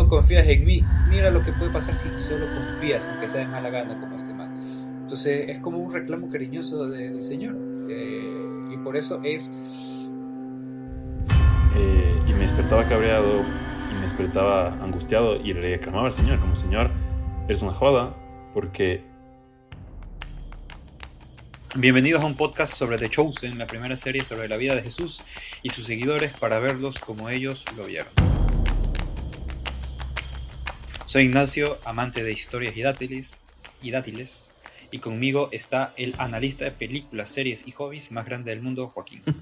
no confías en mí, mira lo que puede pasar si solo confías, aunque sea de mala gana como este man. Entonces es como un reclamo cariñoso del Señor. Eh, y por eso es... Eh, y me despertaba cabreado, y me despertaba angustiado, y le reclamaba al Señor, como Señor, eres una joda, porque... Bienvenidos a un podcast sobre The Chosen, la primera serie sobre la vida de Jesús y sus seguidores para verlos como ellos lo vieron. Soy Ignacio, amante de historias y dátiles, y dátiles, y conmigo está el analista de películas, series y hobbies más grande del mundo, Joaquín.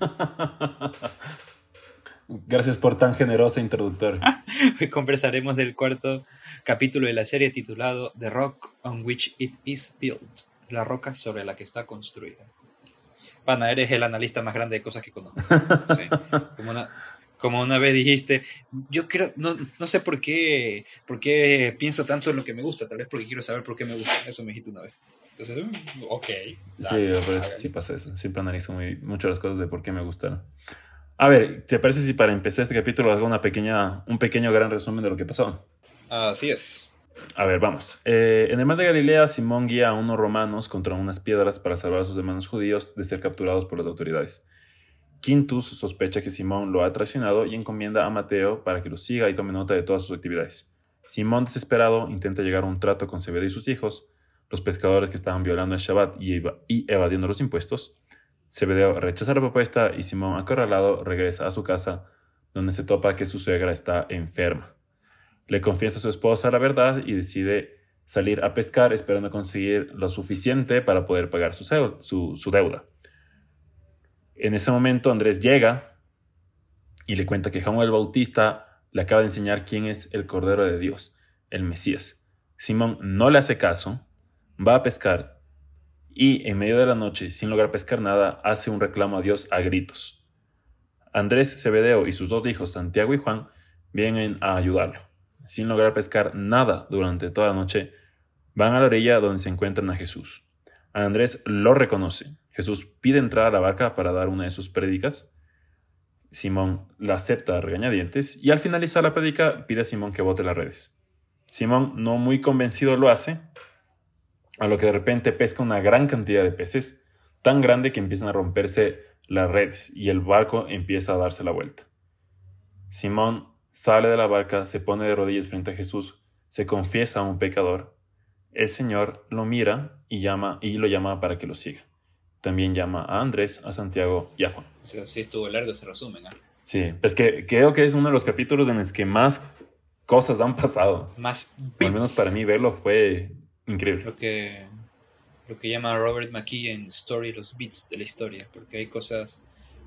Gracias por tan generosa introductor. Hoy conversaremos del cuarto capítulo de la serie titulado The Rock on Which It Is Built, la roca sobre la que está construida. Pana, eres el analista más grande de cosas que conozco. Sí. Como, una, como una vez dijiste, yo creo, no, no sé por qué, por qué pienso tanto en lo que me gusta, tal vez porque quiero saber por qué me gusta. Eso me dijiste una vez. Entonces, mm, ok. dale, sí, pero sí pasa eso. Siempre analizo muy, mucho las cosas de por qué me gustaron. A ver, ¿te parece si para empezar este capítulo hago una pequeña, un pequeño gran resumen de lo que pasó? Así es. A ver, vamos. Eh, en el mar de Galilea, Simón guía a unos romanos contra unas piedras para salvar a sus hermanos judíos de ser capturados por las autoridades. Quintus sospecha que Simón lo ha traicionado y encomienda a Mateo para que lo siga y tome nota de todas sus actividades. Simón, desesperado, intenta llegar a un trato con Zebedeo y sus hijos, los pescadores que estaban violando el Shabbat y, eva- y evadiendo los impuestos. Zebedeo rechaza la propuesta y Simón, acorralado, regresa a su casa, donde se topa que su suegra está enferma. Le confiesa a su esposa la verdad y decide salir a pescar esperando conseguir lo suficiente para poder pagar su deuda. En ese momento Andrés llega y le cuenta que Juan el Bautista le acaba de enseñar quién es el Cordero de Dios, el Mesías. Simón no le hace caso, va a pescar y en medio de la noche, sin lograr pescar nada, hace un reclamo a Dios a gritos. Andrés Zebedeo y sus dos hijos, Santiago y Juan, vienen a ayudarlo. Sin lograr pescar nada durante toda la noche, van a la orilla donde se encuentran a Jesús. Andrés lo reconoce. Jesús pide entrar a la barca para dar una de sus prédicas. Simón la acepta a regañadientes y al finalizar la prédica pide a Simón que bote las redes. Simón, no muy convencido, lo hace, a lo que de repente pesca una gran cantidad de peces, tan grande que empiezan a romperse las redes y el barco empieza a darse la vuelta. Simón sale de la barca, se pone de rodillas frente a Jesús, se confiesa a un pecador. El Señor lo mira y llama y lo llama para que lo siga. También llama a Andrés, a Santiago y a Juan. O sea, sí estuvo largo ese resumen. ¿ah? Sí, es que creo que es uno de los capítulos en los que más cosas han pasado. Más al menos para mí verlo fue increíble. Lo que, lo que llama Robert McKee en Story los beats de la historia, porque hay cosas,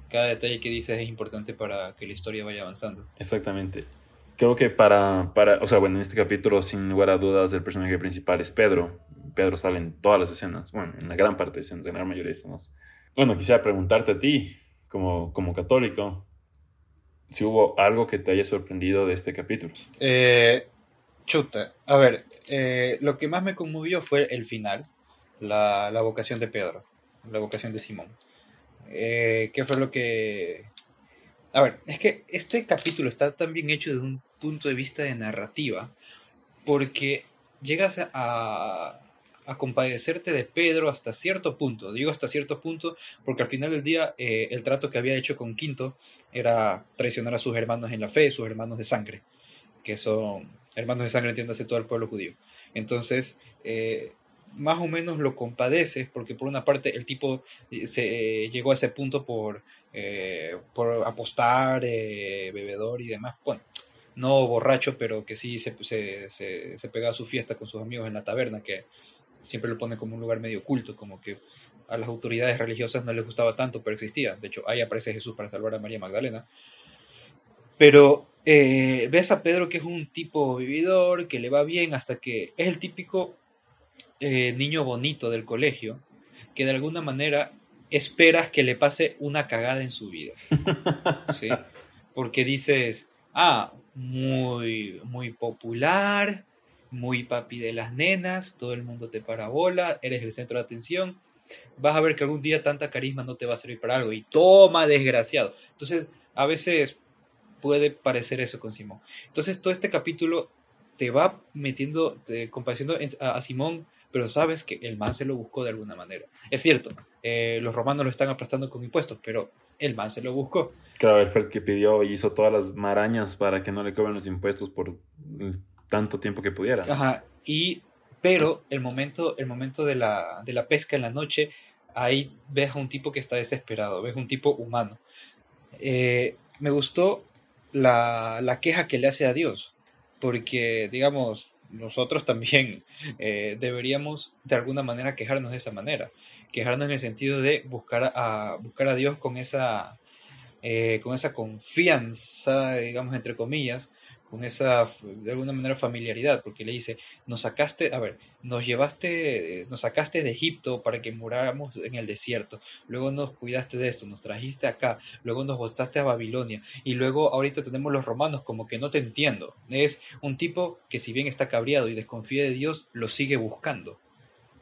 cada detalle que dices es importante para que la historia vaya avanzando. Exactamente. Creo que para, para, o sea, bueno, en este capítulo, sin lugar a dudas, el personaje principal es Pedro. Pedro sale en todas las escenas, bueno, en la gran parte de escenas, en la mayoría de escenas. Bueno, quisiera preguntarte a ti, como, como católico, si hubo algo que te haya sorprendido de este capítulo. Eh, chuta, a ver, eh, lo que más me conmovió fue el final, la, la vocación de Pedro, la vocación de Simón. Eh, ¿Qué fue lo que... A ver, es que este capítulo está tan bien hecho desde un punto de vista de narrativa, porque llegas a, compadecerte de Pedro hasta cierto punto. Digo hasta cierto punto porque al final del día eh, el trato que había hecho con Quinto era traicionar a sus hermanos en la fe, sus hermanos de sangre, que son hermanos de sangre, entiéndase todo el pueblo judío. Entonces, eh, más o menos lo compadeces porque por una parte el tipo eh, se llegó a ese punto por, apostar, bebedor y demás. Bueno, no borracho, pero que sí se, se, se, se pegaba a su fiesta con sus amigos en la taberna, que siempre lo pone como un lugar medio oculto, como que a las autoridades religiosas no les gustaba tanto, pero existía. De hecho, ahí aparece Jesús para salvar a María Magdalena. Pero eh, ves a Pedro que es un tipo vividor, que le va bien, hasta que es el típico eh, niño bonito del colegio, que de alguna manera esperas que le pase una cagada en su vida. ¿sí? Porque dices, ah, muy, muy popular, muy papi de las nenas, todo el mundo te parabola, eres el centro de atención, vas a ver que algún día tanta carisma no te va a servir para algo y toma, desgraciado. Entonces, a veces puede parecer eso con Simón. Entonces, todo este capítulo te va metiendo, te, compadeciendo a, a Simón pero sabes que el man se lo buscó de alguna manera. Es cierto, eh, los romanos lo están aplastando con impuestos, pero el man se lo buscó. Claro, él fue el que pidió y hizo todas las marañas para que no le cobren los impuestos por tanto tiempo que pudiera. Ajá, y, pero el momento, el momento de, la, de la pesca en la noche, ahí ves a un tipo que está desesperado, ves un tipo humano. Eh, me gustó la, la queja que le hace a Dios, porque, digamos, nosotros también eh, deberíamos de alguna manera quejarnos de esa manera, quejarnos en el sentido de buscar a, buscar a Dios con esa, eh, con esa confianza, digamos, entre comillas, con esa, de alguna manera, familiaridad, porque le dice, nos sacaste, a ver, nos llevaste, nos sacaste de Egipto para que muráramos en el desierto, luego nos cuidaste de esto, nos trajiste acá, luego nos botaste a Babilonia, y luego ahorita tenemos los romanos como que no te entiendo. Es un tipo que si bien está cabreado y desconfía de Dios, lo sigue buscando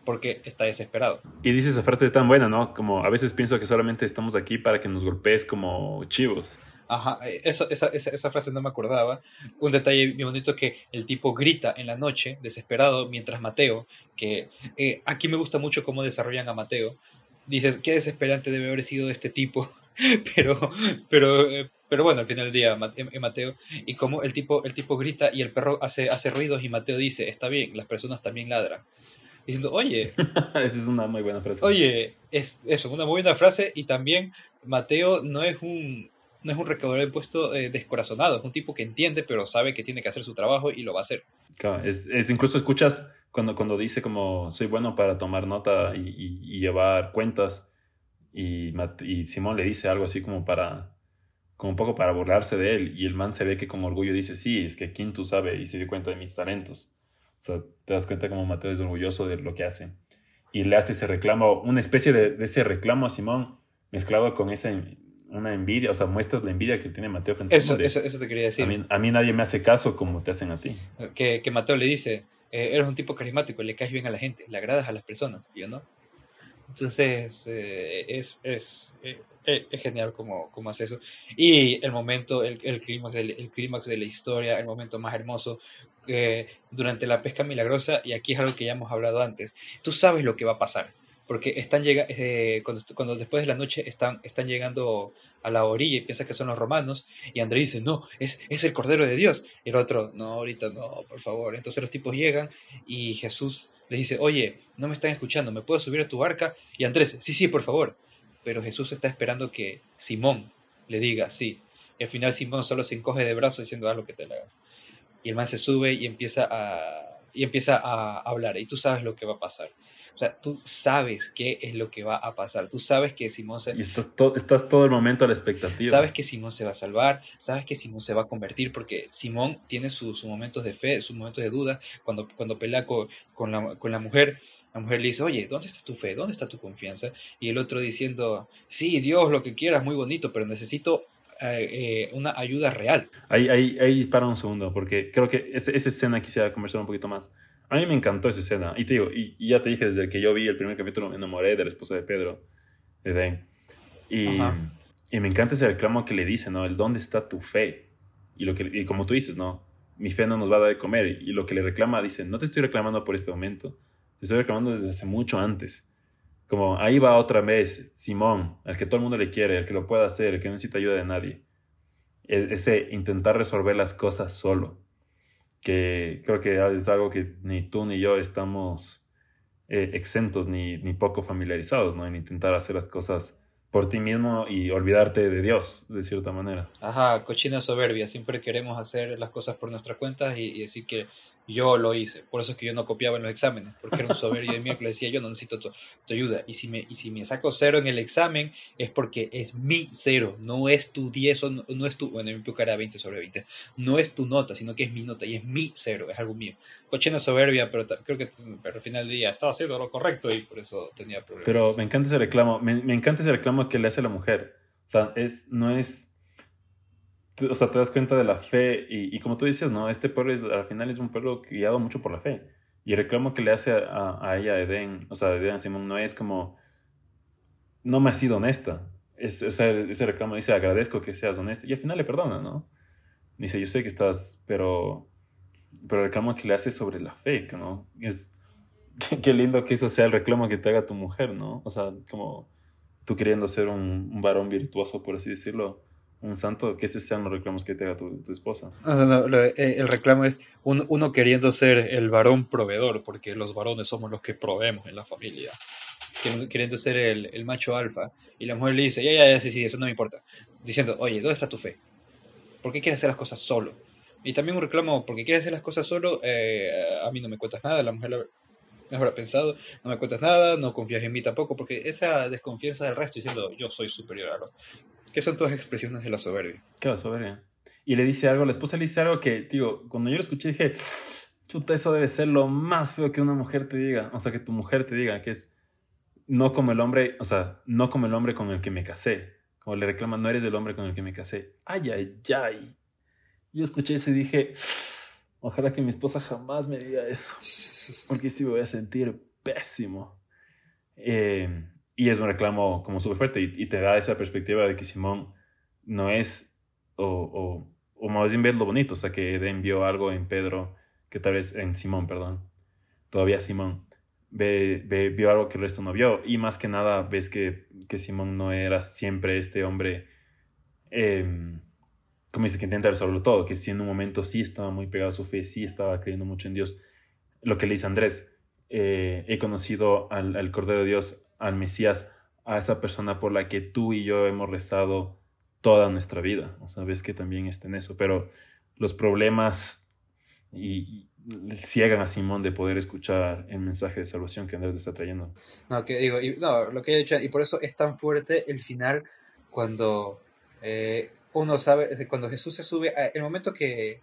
porque está desesperado. Y dice esa frase tan buena, ¿no? Como a veces pienso que solamente estamos aquí para que nos golpees como chivos. Ajá, eh, eso, esa, esa, esa, frase no me acordaba. Un detalle bien bonito que el tipo grita en la noche, desesperado, mientras Mateo, que eh, aquí me gusta mucho cómo desarrollan a Mateo. Dices, qué desesperante debe haber sido este tipo, pero, pero, eh, pero bueno, al final del día, Mateo, y como el tipo, el tipo grita y el perro hace, hace ruidos y Mateo dice, está bien, las personas también ladran diciendo, oye. Esa es una muy buena frase. Oye, es eso, una muy buena frase. Y también Mateo no es un, no es un recaudador de impuestos eh, descorazonado, es un tipo que entiende, pero sabe que tiene que hacer su trabajo y lo va a hacer. Claro, es, es incluso escuchas cuando, cuando dice como soy bueno para tomar nota y, y, llevar cuentas y, y, Simón le dice algo así como para como un poco para burlarse de él y el man se ve que con orgullo dice sí, es que Quinto sabe y se dio cuenta de mis talentos. O sea, te das cuenta como Mateo es orgulloso de lo que hace. Y le hace ese reclamo, una especie de, de ese reclamo a Simón mezclado con ese una envidia, o sea, muestras la envidia que tiene Mateo frente eso, a eso, eso te quería decir. A mí, nadie me hace caso como te hacen a ti. Que, que Mateo le dice, eh, eres un tipo carismático, le caes bien a la gente, le agradas a las personas, yo no. Entonces, eh, es, es, eh, es, genial como, como hace eso. Y el momento, el, el clímax el, clímax de la historia, el momento más hermoso, durante la pesca milagrosa, y aquí es algo que ya hemos hablado antes, tú sabes lo que va a pasar porque están llegando, eh, cuando, cuando, después de la noche están, están llegando a la orilla y piensan que son los romanos, y Andrés dice, no, es, es el Cordero de Dios, y el otro, no, ahorita no, por favor. Entonces los tipos llegan y Jesús les dice, oye, no me están escuchando, ¿me puedo subir a tu barca? Y Andrés, sí, sí, por favor. Pero Jesús está esperando que Simón le diga, sí. Y al final Simón solo se encoge de brazos diciendo, haz lo que te la hagas. Y el man se sube y empieza a, y empieza a hablar, y tú sabes lo que va a pasar. O sea, tú sabes qué es lo que va a pasar. Tú sabes que Simón se... Y estás, estás todo el momento a la expectativa. Sabes que Simón se va a salvar, sabes que Simón se va a convertir, porque Simón tiene sus, momentos de fe, sus momentos de duda. Cuando, cuando pelea con, con, la, con la mujer, la mujer le dice, oye, ¿dónde está tu fe? ¿Dónde está tu confianza? Y el otro diciendo, sí, Dios, lo que quieras, muy bonito, pero necesito eh, eh, una ayuda real. Ahí, ahí, ahí para un segundo, porque creo que esa, esa escena quisiera conversar un poquito más. A mí me encantó esa escena. Y te digo, y, ya te dije desde que yo vi el primer capítulo, me enamoré de la esposa de Pedro, de Den. Y, y, me encanta ese reclamo que le dice, ¿no? El dónde está tu fe. Y, lo que, y como tú dices, ¿no? Mi fe no nos va a dar de comer. Y lo que le reclama, dice, no te estoy reclamando por este momento. Te estoy reclamando desde hace mucho antes. Como ahí va otra vez Simón, al que todo el mundo le quiere, el que lo pueda hacer, el que no necesita ayuda de nadie. E, ese intentar resolver las cosas solo que creo que es algo que ni tú ni yo estamos eh, exentos ni, ni, poco familiarizados, ¿no? En intentar hacer las cosas por ti mismo y olvidarte de Dios, de cierta manera. Ajá, cochina soberbia, siempre queremos hacer las cosas por nuestra cuenta y, y decir que yo lo hice. Por eso es que yo no copiaba en los exámenes, porque era un soberbio de le decía, yo no necesito tu, ayuda. Y si, me, y si me saco cero en el examen, es porque es mi cero, no es tu 10 o no, es tu, bueno, en mi era 20 sobre 20, no es tu nota, sino que es mi nota y es mi cero, es algo mío. Cochina soberbia, pero creo que pero al final del día estaba haciendo lo correcto y por eso tenía problemas. Pero me encanta ese reclamo, me, me encanta ese reclamo que le hace la mujer. O sea, es, no es o sea, te das cuenta de la fe y, y, como tú dices, ¿no? Este pueblo es, al final es un pueblo guiado mucho por la fe. Y el reclamo que le hace a, a ella, Eden, o sea, Eden Simón, no es como, no me has sido honesta. Es, o sea, ese reclamo dice, agradezco que seas honesta. Y al final le perdona, ¿no? Dice, yo sé que estás, pero pero el reclamo que le hace sobre la fe, ¿no? Es, qué lindo que eso sea el reclamo que te haga tu mujer, ¿no? O sea, como tú queriendo ser un, un varón virtuoso, por así decirlo, un santo, que ese sean los reclamos que te haga tu, tu esposa. No, no, eh, el reclamo es un- uno queriendo ser el varón proveedor, porque los varones somos los que proveemos en la familia. Queriendo- ser el, el macho alfa. Y la mujer le dice, ya, ya, ya, sí, sí, eso no me importa. Diciendo, oye, ¿dónde está tu fe? ¿Por qué quieres hacer las cosas solo? Y también un reclamo, porque quieres hacer las cosas solo, eh, a mí no me cuentas nada, la mujer lo habrá pensado, no me cuentas nada, no confías en mí tampoco, porque esa desconfianza del resto diciendo, yo soy superior a los... Que son todas expresiones de la soberbia. Qué soberbia. Y le dice algo, la esposa le dice algo que, digo, cuando yo lo escuché dije, chuta, eso debe ser lo más feo que una mujer te diga, o sea, que tu mujer te diga, que es no como el hombre, o sea, no como el hombre con el que me casé. Como le reclama, no eres el hombre con el que me casé. Ay, ay, ay. Yo escuché eso y dije, ojalá que mi esposa jamás me diga eso, porque sí me voy a sentir pésimo. Eh, y es un reclamo como súper fuerte y, y te da esa perspectiva de que Simón no es, o, o, o más bien ves lo bonito, o sea, que Eden vio algo en Pedro, que tal vez en Simón, perdón, todavía Simón, ve, ve- vio algo que el resto no vio. Y más que nada ves que, que Simón no era siempre este hombre, eh, como dice, que intenta resolverlo todo, que sí en un momento sí estaba muy pegado a su fe, sí estaba creyendo mucho en Dios. Lo que le dice Andrés, eh, he conocido al, al Cordero de Dios, al Mesías, a esa persona por la que tú y yo hemos rezado toda nuestra vida. O sea, ves que también está en eso, pero los problemas y, ciegan a Simón de poder escuchar el mensaje de salvación que Andrés está trayendo. No, que digo, y- no, lo que he dicho, y por eso es tan fuerte el final cuando eh, uno sabe, cuando Jesús se sube, a- el momento que,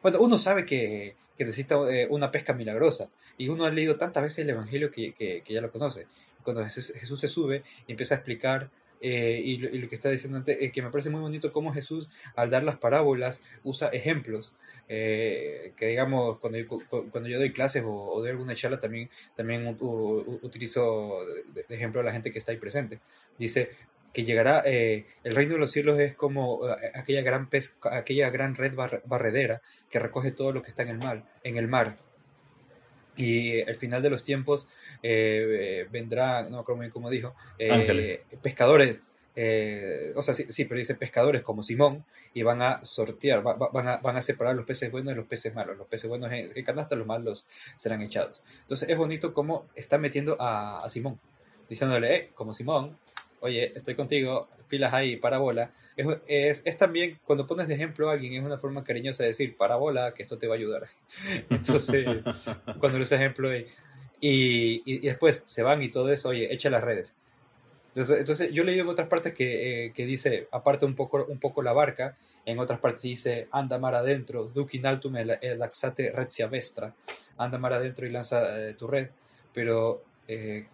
cuando uno sabe que, que necesita eh, una pesca milagrosa, y uno ha leído tantas veces el Evangelio que, que, que ya lo conoce, cuando Jesús, Jesús se sube y empieza a explicar, eh, y, lo, y lo que está diciendo antes, eh, que me parece muy bonito cómo Jesús, al dar las parábolas, usa ejemplos, eh, que digamos, cuando yo, cu- cuando yo doy clases o, o doy alguna charla, también también u- u- utilizo de, de ejemplo a la gente que está ahí presente. Dice que llegará, eh, el reino de los cielos es como eh, aquella gran pez, aquella gran red barre- barredera que recoge todo lo que está en el mar, en el mar. Y al final de los tiempos eh, vendrán, no bien cómo dijo, eh, pescadores, eh, o sea, sí, sí, pero dice pescadores como Simón, y van a sortear, va- va- van, a, van a separar los peces buenos de los peces malos. Los peces buenos en, en canasta, los malos serán echados. Entonces es bonito cómo está metiendo a, a Simón, diciéndole, eh, como Simón, oye, estoy contigo, pilas ahí, parábola. Es, es, también, cuando pones de ejemplo a alguien, es una forma cariñosa de decir, parábola, que esto te va a ayudar. Entonces, cuando usa ejemplo y, y, después se van y todo eso, oye, echa las redes. Entonces, entonces yo he leído en otras partes que, eh, que dice, aparte un poco, un poco la barca, en otras partes dice, anda mar adentro, duc in altum el, el axate retia vestra, anda mar adentro y lanza eh, tu red, pero, eh,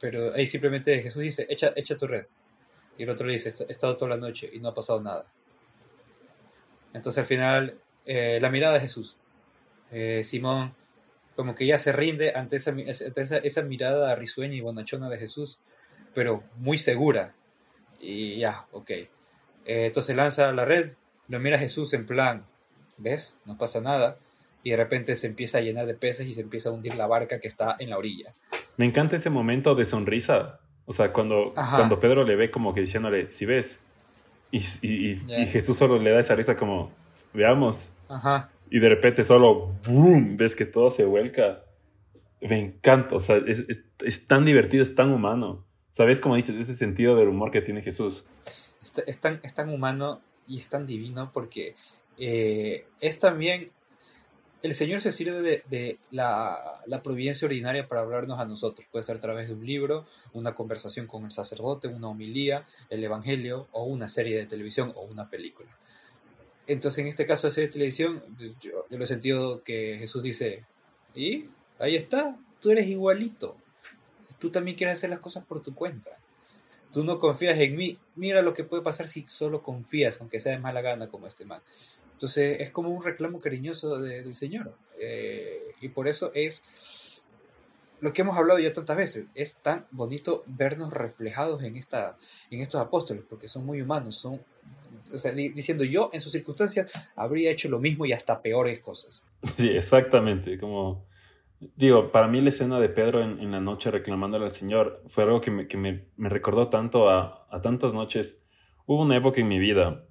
pero ahí simplemente Jesús dice, echa, echa tu red. Y el otro le dice, he estado toda la noche y no ha pasado nada. Entonces al final, eh, la mirada de Jesús, eh, Simón como que ya se rinde ante esa, ante esa, esa mirada risueña y bonachona de Jesús, pero muy segura. Y ya, ok. Eh, entonces lanza la red, lo mira Jesús en plan, ¿ves? No pasa nada. Y de repente se empieza a llenar de peces y se empieza a hundir la barca que está en la orilla. Me encanta ese momento de sonrisa. O sea, cuando, Ajá. cuando Pedro le ve como que diciéndole, si ves. Y, y- Jesús solo le da esa risa como, veamos. Ajá. Y de repente solo, ¡boom! Ves que todo se vuelca. Me encanta. O sea, es, es- es tan divertido, es tan humano. ¿Sabes cómo dices? Ese sentido del humor que tiene Jesús. Es, es tan, es tan humano y es tan divino porque eh, es también... El Señor se sirve de, la providencia ordinaria para hablarnos a nosotros. Puede ser a través de un libro, una conversación con el sacerdote, una homilía, el Evangelio o una serie de televisión o una película. Entonces, en este caso de serie de televisión, yo, yo lo he sentido que Jesús dice, y ahí está, tú eres igualito. Tú también quieres hacer las cosas por tu cuenta. Tú no confías en mí. Mira lo que puede pasar si solo confías, aunque sea de mala gana como este man. Entonces es como un reclamo cariñoso de- del Señor. Eh, y por eso es lo que hemos hablado ya tantas veces. Es tan bonito vernos reflejados en, esta, en estos apóstoles, porque son muy humanos, son o sea, diciendo yo en sus circunstancias habría hecho lo mismo y hasta peores cosas. Sí, exactamente, como digo, para mí la escena de Pedro en, la noche reclamándole al Señor fue algo que me, que me, me recordó tanto a, a, tantas noches. Hubo una época en mi vida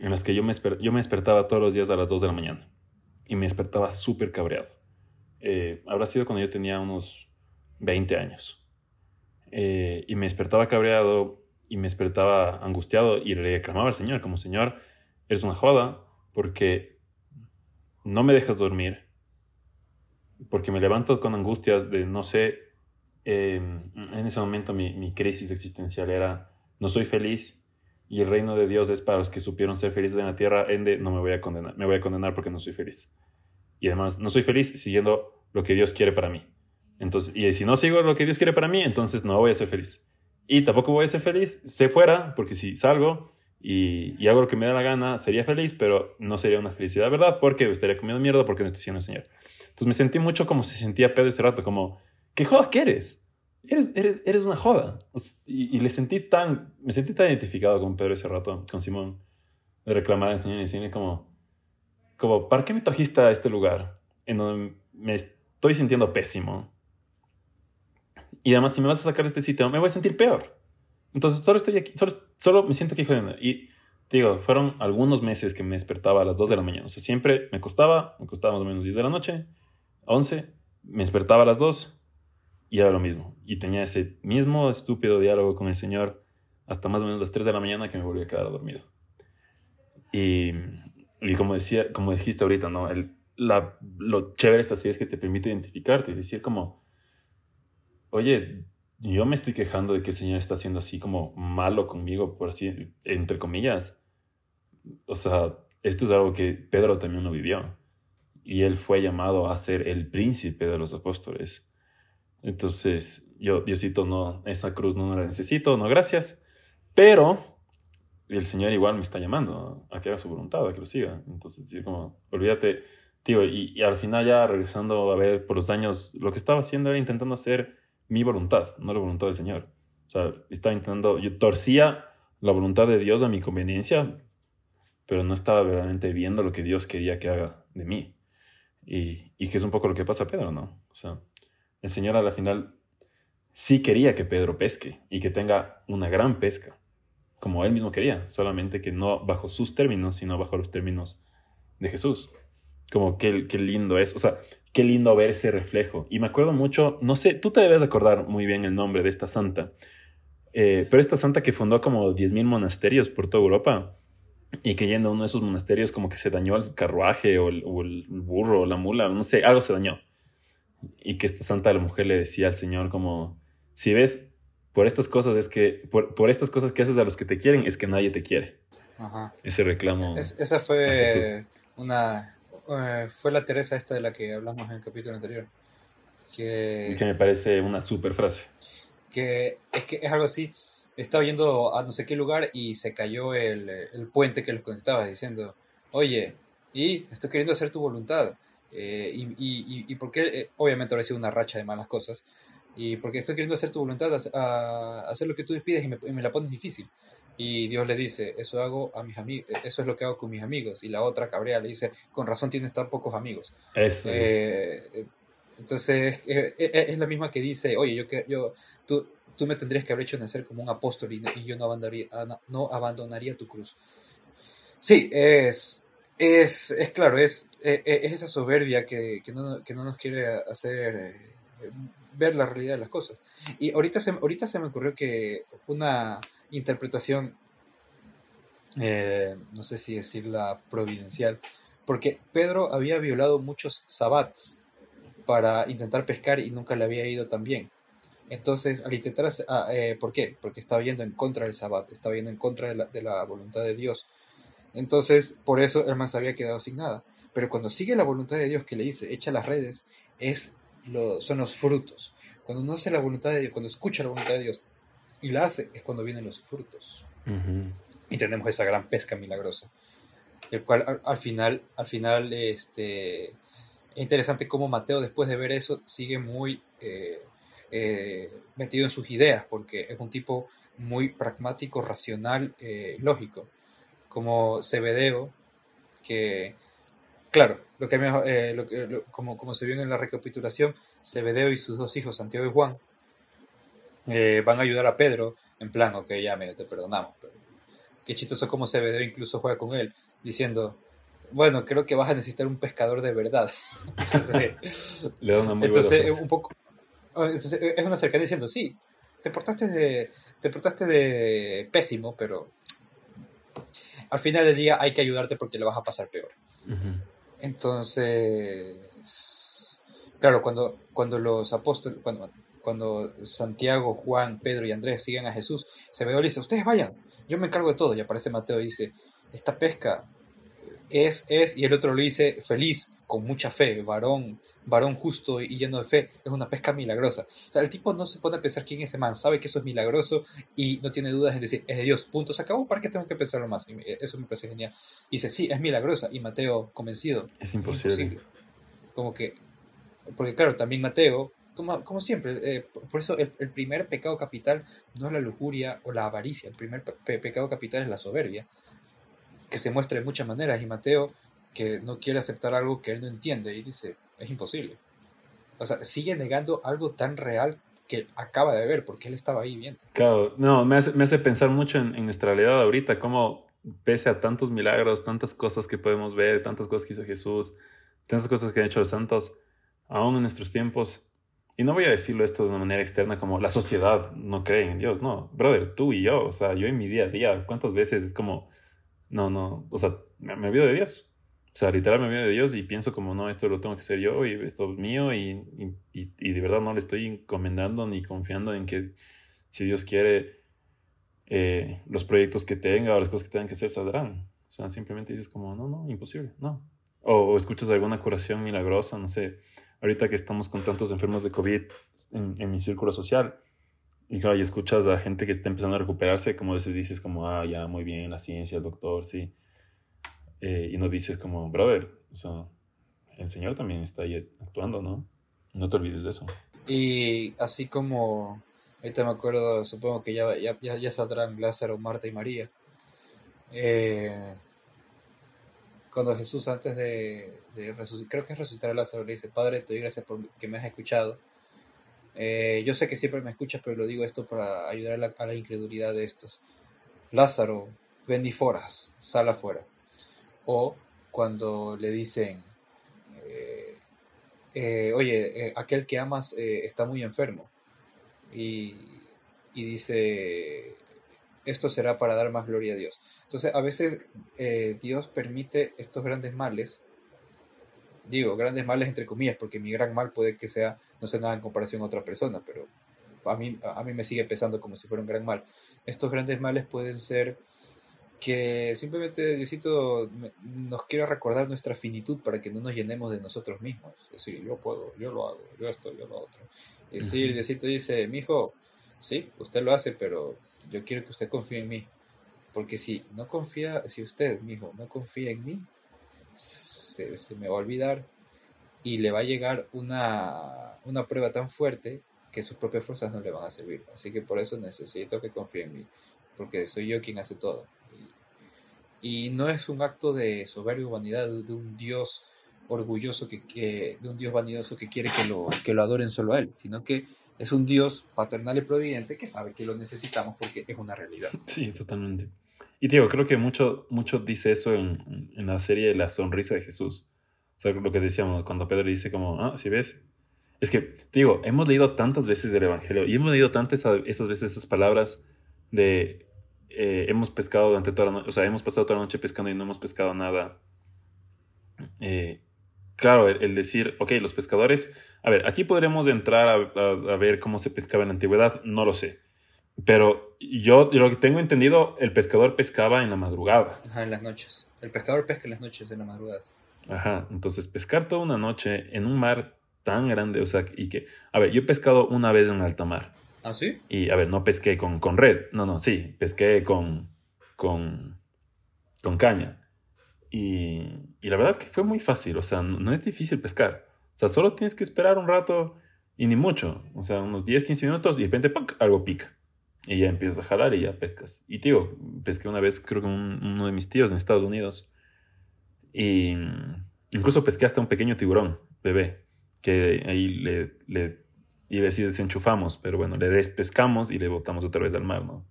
en las que yo me, yo me despertaba todos los días a las 2 de la mañana y me despertaba súper cabreado. Eh, habrá sido cuando yo tenía unos 20 años. Eh, y me despertaba cabreado y me despertaba angustiado y le reclamaba al Señor como, Señor, eres una joda porque no me dejas dormir, porque me levanto con angustias de no sé, em, en ese momento mi, mi, crisis existencial era, no soy feliz y el reino de Dios es para los que supieron ser felices en la tierra, ende no me voy a condenar, me voy a condenar porque no soy feliz. Y además no soy feliz siguiendo lo que Dios quiere para mí. Entonces, y si no sigo lo que Dios quiere para mí, entonces no voy a ser feliz. Y tampoco voy a ser feliz, sé fuera, porque si salgo y, hago lo que me da la gana, sería feliz, pero no sería una felicidad, ¿verdad? Porque estaría comiendo mierda porque no estoy siendo el Señor. Entonces me sentí mucho como se sentía Pedro ese rato, como, ¿qué joda que eres? Eres, eres, una joda. Y, le sentí tan, me sentí tan identificado con Pedro ese rato, con Simón, de reclamar Señor y decirle como, como, ¿para qué me trajiste a este lugar en donde me estoy sintiendo pésimo? Y además, si me vas a sacar de este sitio, me voy a sentir peor. Entonces, solo estoy aquí, solo, solo me siento aquí jodiendo. Y digo, fueron algunos meses que me despertaba a las 2 de la mañana. O sea, siempre me costaba, me costaba más o menos 10 de la noche, 11, me despertaba a las 2 y era lo mismo. Y tenía ese mismo estúpido diálogo con el Señor hasta más o menos las 3 de la mañana que me volví a quedar dormido. Y, y como, decía, como dijiste ahorita, ¿no? El, la, lo chévere de esta serie es que te permite identificarte y decir como, oye, yo me estoy quejando de que el Señor está haciendo así como malo conmigo, por así, entre comillas. O sea, esto es algo que Pedro también lo vivió. Y él fue llamado a ser el príncipe de los apóstoles. Entonces, yo, Diosito, no, esa cruz no la necesito, no gracias. Pero el Señor igual me está llamando a que haga su voluntad, a que lo siga. Entonces, como, olvídate, tío, y, y al final ya regresando a ver por los años, lo que estaba haciendo era intentando hacer mi voluntad, no la voluntad del Señor. O sea, estaba intentando, yo torcía la voluntad de Dios a mi conveniencia, pero no estaba verdaderamente viendo lo que Dios quería que haga de mí. Y, y que es un poco lo que pasa a Pedro, ¿no? O sea, el Señor a la final sí quería que Pedro pesque y que tenga una gran pesca, como él mismo quería, solamente que no bajo sus términos, sino bajo los términos de Jesús. Como qué, qué lindo es, o sea, qué lindo ver ese reflejo. Y me acuerdo mucho, no sé, tú te debes acordar muy bien el nombre de esta santa, eh, pero esta santa que fundó como 10.000 monasterios por toda Europa y que yendo a uno de esos monasterios como que se dañó el carruaje o el, burro o la mula, no sé, algo se dañó. Y que esta santa la mujer le decía al Señor como, si ves, por estas cosas es que, por, estas cosas que haces a los que te quieren, es que nadie te quiere. Ajá. Ese reclamo. esa fue una eh, fue la Teresa esta de la que hablamos en el capítulo anterior. Que, que me parece una super frase. Que es que es algo así. Estaba yendo a no sé qué lugar y se cayó el, el puente que los conectaba diciendo, oye, y estoy queriendo hacer tu voluntad. Eh, y, y, y, porque eh, obviamente habrá sido una racha de malas cosas. Y porque estoy queriendo hacer tu voluntad, a, hacer lo que tú pides y me, y me la pones difícil. Y Dios le dice, eso hago a mis amigos, eso es lo que hago con mis amigos. Y la otra cabrea le dice, con razón tienes tan pocos amigos. Eso eh, Entonces, eh, eh, es la misma que dice, oye, yo, yo, tú, tú me tendrías que haber hecho nacer como un apóstol y, yo no abandonaría, ah, no abandonaría tu cruz. Sí, es, es, es claro, es, es, esa soberbia que, que, no, que, no, nos quiere hacer ver la realidad de las cosas. Y ahorita se, ahorita se me ocurrió que una interpretación, eh, no sé si decirla providencial, porque Pedro había violado muchos sabbats para intentar pescar y nunca le había ido tan bien. Entonces, al intentar, ah, eh, ¿por qué? Porque estaba yendo en contra del sabbat, estaba yendo en contra de la, voluntad de Dios. Entonces, por eso el man se había quedado sin nada. Pero cuando sigue la voluntad de Dios que le dice, echa las redes, es lo, son los frutos. Cuando no hace la voluntad de Dios, cuando escucha la voluntad de Dios, y la hace, es cuando vienen los frutos. Y tenemos esa gran pesca milagrosa. El cual al, final, al final, este, es interesante cómo Mateo, después de ver eso, sigue muy eh, eh, metido en sus ideas, porque es un tipo muy pragmático, racional, eh, lógico. Como Cebedeo, que, claro, lo que, eh, lo que como, como se vio en la recapitulación, Cebedeo y sus dos hijos, Santiago y Juan, eh, van a ayudar a Pedro, en plan, ok, ya medio te perdonamos, pero qué chistoso como Cebedeo incluso juega con él, diciendo, bueno, creo que vas a necesitar un pescador de verdad. entonces, Le da una muy entonces un poco, entonces, es una cercanía diciendo, sí, te portaste de, te portaste de pésimo, pero al final del día hay que ayudarte porque le vas a pasar peor. Entonces, claro, cuando, cuando los apóstoles, cuando, cuando Santiago, Juan, Pedro y Andrés siguen a Jesús, se ve y dice, ustedes vayan, yo me encargo de todo. Y aparece Mateo y dice, esta pesca es, es, y el otro le dice, feliz, con mucha fe, varón, varón justo y lleno de fe, es una pesca milagrosa. O sea, el tipo no se pone a pensar quién es ese man, sabe que eso es milagroso y no tiene dudas en decir, es de Dios, punto, se acabó, ¿para qué tengo que pensarlo más? Y eso me parece genial. Y dice, sí, es milagrosa, y Mateo, convencido, Es imposible. Como que, porque claro, también Mateo, como, como siempre, eh, por eso el, el, primer pecado capital no es la lujuria o la avaricia, el primer pe pecado capital es la soberbia, que se muestra de muchas maneras, y Mateo que no quiere aceptar algo que él no entiende y dice, es imposible. O sea, sigue negando algo tan real que acaba de ver, porque él estaba ahí viendo. Claro, no, me hace, me hace pensar mucho en, en, nuestra realidad ahorita, cómo pese a tantos milagros, tantas cosas que podemos ver, tantas cosas que hizo Jesús, tantas cosas que han hecho los santos, aún en nuestros tiempos, y no voy a decirlo esto de una manera externa como la sociedad no cree en Dios, no, brother, tú y yo, o sea, yo en mi día a día, ¿cuántas veces es como, no, no, o sea, me, me olvido de Dios? O sea, literal me olvido de Dios y pienso como, no, esto lo tengo que hacer yo y esto es mío y, y, de verdad no le estoy encomendando ni confiando en que si Dios quiere, eh, los proyectos que tenga o las cosas que tengan que hacer saldrán. O sea, simplemente dices como, no, no, imposible, no. O, o escuchas alguna curación milagrosa, no sé. Ahorita que estamos con tantos enfermos de COVID en, en mi círculo social, y claro, y escuchas a gente que está empezando a recuperarse, como a veces dices como, ah, ya, muy bien, la ciencia, el doctor, sí. Eh, y no dices como, brother, o sea, el Señor también está ahí actuando, ¿no? No te olvides de eso. Y así como, ahorita me acuerdo, supongo que ya, ya, ya, ya saldrán Lázaro, Marta y María. Eh, cuando Jesús antes de, de resucitar, creo que es resucitar a Lázaro, le dice, Padre, te doy gracias por que me has escuchado. Eh, yo sé que siempre me escuchas, pero lo digo esto para ayudar a la, incredulidad de estos. Lázaro, ven y foras, sal afuera. O cuando le dicen, eh, eh, oye, aquel que amas está muy enfermo. Y, y, dice, esto será para dar más gloria a Dios. Entonces, a veces Dios permite estos grandes males digo, grandes males entre comillas, porque mi gran mal puede que sea, no sea nada en comparación a otra persona, pero a mí, a mí me sigue pesando como si fuera un gran mal. Estos grandes males pueden ser que simplemente Diosito nos quiere recordar nuestra finitud para que no nos llenemos de nosotros mismos. Es decir, yo puedo, yo lo hago, yo esto, yo lo otro. Es decir, Diosito dice, mi hijo, sí, usted lo hace, pero yo quiero que usted confíe en mí. Porque si no confía, si usted, mi hijo, no confía en mí, se, me va a olvidar y le va a llegar una, una prueba tan fuerte que sus propias fuerzas no le van a servir. Así que por eso necesito que confíe en mí, porque soy yo quien hace todo. Y, y no es un acto de soberbia o vanidad de un Dios orgulloso, que, que, de un Dios vanidoso que quiere que lo, que lo adoren solo a Él, sino que es un Dios paternal y providente que sabe que lo necesitamos porque es una realidad. Sí, totalmente. Y digo, creo que mucho, mucho dice eso en, en, la serie La sonrisa de Jesús. O sea, lo que decíamos, cuando Pedro dice como, ah, si ves. Es que, digo, hemos leído tantas veces del Evangelio y hemos leído tantas esas veces esas palabras de eh, hemos pescado durante toda la noche, o sea, hemos pasado toda la noche pescando y no hemos pescado nada. Eh, claro, el, decir, ok, los pescadores, a ver, aquí podremos entrar a ver cómo se pescaba en la antigüedad, no lo sé. Pero yo, lo que tengo entendido, el pescador pescaba en la madrugada. Ajá, en las noches. El pescador pesca en las noches, en la madrugada. Ajá, entonces pescar toda una noche en un mar tan grande, o sea, y que, a ver, yo he pescado una vez en alta mar. ¿Ah, sí? Y, a ver, no pesqué con, con red, no, no, sí, pesqué con, con, con caña. Y, y la verdad que fue muy fácil, o sea, no, no es difícil pescar. O sea, solo tienes que esperar un rato y ni mucho, o sea, unos 10, 15 minutos y de repente, ¡pac! algo pica Y ya empiezas a jalar y ya pescas. Y tío, pesqué una vez, creo que uno de mis tíos en Estados Unidos. Y incluso pesqué hasta un pequeño tiburón, bebé, que ahí le, le iba a decir desenchufamos, pero bueno, le despescamos y le botamos otra vez al mar, ¿no?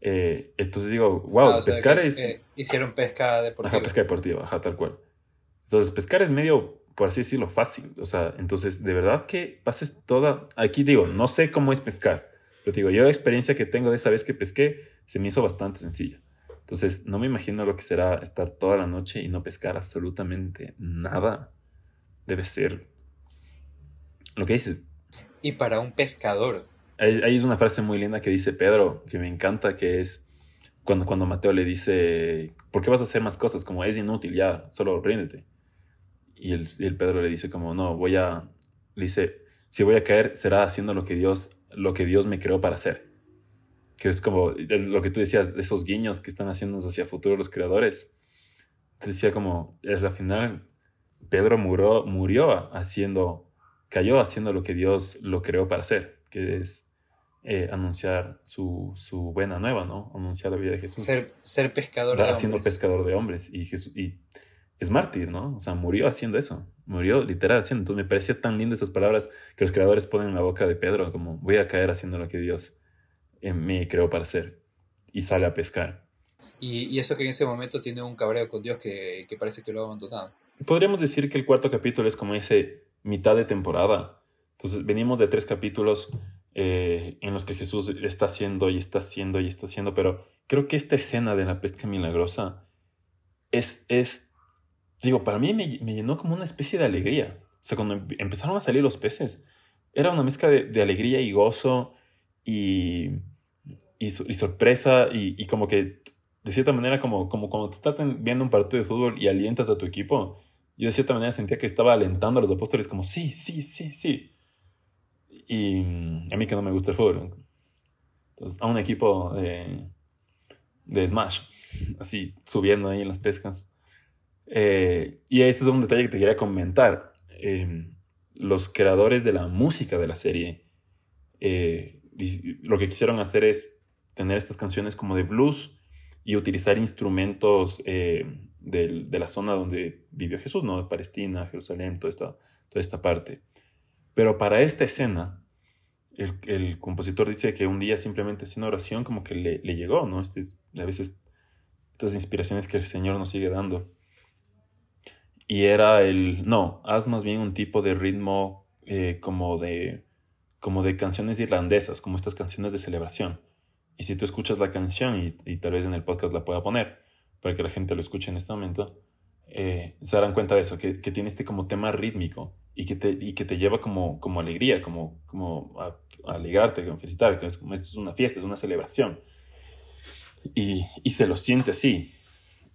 Eh, entonces digo, wow, Ah, o sea, pescar que es... eh, hicieron pesca deportiva. Ajá, pesca deportiva, ajá, tal cual. Entonces, pescar es medio, por así decirlo, fácil. O sea, entonces, de verdad que pases toda... Aquí digo, no sé cómo es pescar, pero digo, yo la experiencia que tengo de esa vez que pesqué se me hizo bastante sencilla. Entonces, no me imagino lo que será estar toda la noche y no pescar absolutamente nada. Debe ser... Lo que dices, Y para un pescador. Ahí, ahí es una frase muy linda que dice Pedro, que me encanta, que es cuando, cuando Mateo le dice, ¿por qué vas a hacer más cosas? Como es inútil, ya, solo ríndete. Y el, y el Pedro le dice como, no, voy a, le dice, si voy a caer, será haciendo lo que Dios, lo que Dios me creó para hacer. Que es como lo que tú decías, de esos guiños que están haciendo hacia futuro los creadores. Te decía como, es la final, Pedro murió, murió haciendo, cayó haciendo lo que Dios lo creó para hacer, que es eh, anunciar su, su buena nueva, ¿no? Anunciar la vida de Jesús. Ser, ser pescador Da- de hombres. pescador de hombres. Y, Jesús, y es mártir, ¿no? O sea, murió haciendo eso. Murió literal haciendo. Entonces me parecía tan linda esas palabras que los creadores ponen en la boca de Pedro, como voy a caer haciendo lo que Dios me creó para hacer. Y sale a pescar. Y, y eso que en ese momento tiene un cabreo con Dios que, que parece que lo ha abandonado. Podríamos decir que el cuarto capítulo es como ese mitad de temporada. Entonces, venimos de tres capítulos eh, en los que Jesús está haciendo y está haciendo y está haciendo, pero creo que esta escena de la pesca milagrosa es, es digo, para mí me, me llenó como una especie de alegría. O sea, cuando em- empezaron a salir los peces, era una mezcla de, de alegría y gozo y, y, y sorpresa y, y como que, de cierta manera, como, como cuando te estás viendo un partido de fútbol y alientas a tu equipo, yo de cierta manera sentía que estaba alentando a los apóstoles como, sí, sí, sí, sí. Y mm, a mí que no me gusta el fútbol. Entonces, a un equipo de, de Smash, así, subiendo ahí en las pescas. Eh, y ese es un detalle que te quería comentar. Eh, los creadores de la música de la serie, eh, lo que quisieron hacer es tener estas canciones como de blues y utilizar instrumentos eh, del- de la zona donde vivió Jesús, ¿no? Palestina, Jerusalén, toda esta, toda esta parte. Pero para esta escena, el, el compositor dice que un día simplemente haciendo oración como que le, le llegó, ¿no? Este es- a veces estas inspiraciones que el Señor nos sigue dando. Y era el, no, haz más bien un tipo de ritmo eh, como, de, como de canciones irlandesas, como estas canciones de celebración. Y si tú escuchas la canción, y, y tal vez en el podcast la pueda poner, para que la gente lo escuche en este momento, eh, se darán cuenta de eso, que, que tiene este como tema rítmico y que te, y que te lleva como, como alegría, como, como a, a alegrarte, a felicitar, que es esto es una fiesta, es una celebración. Y, y se lo siente así.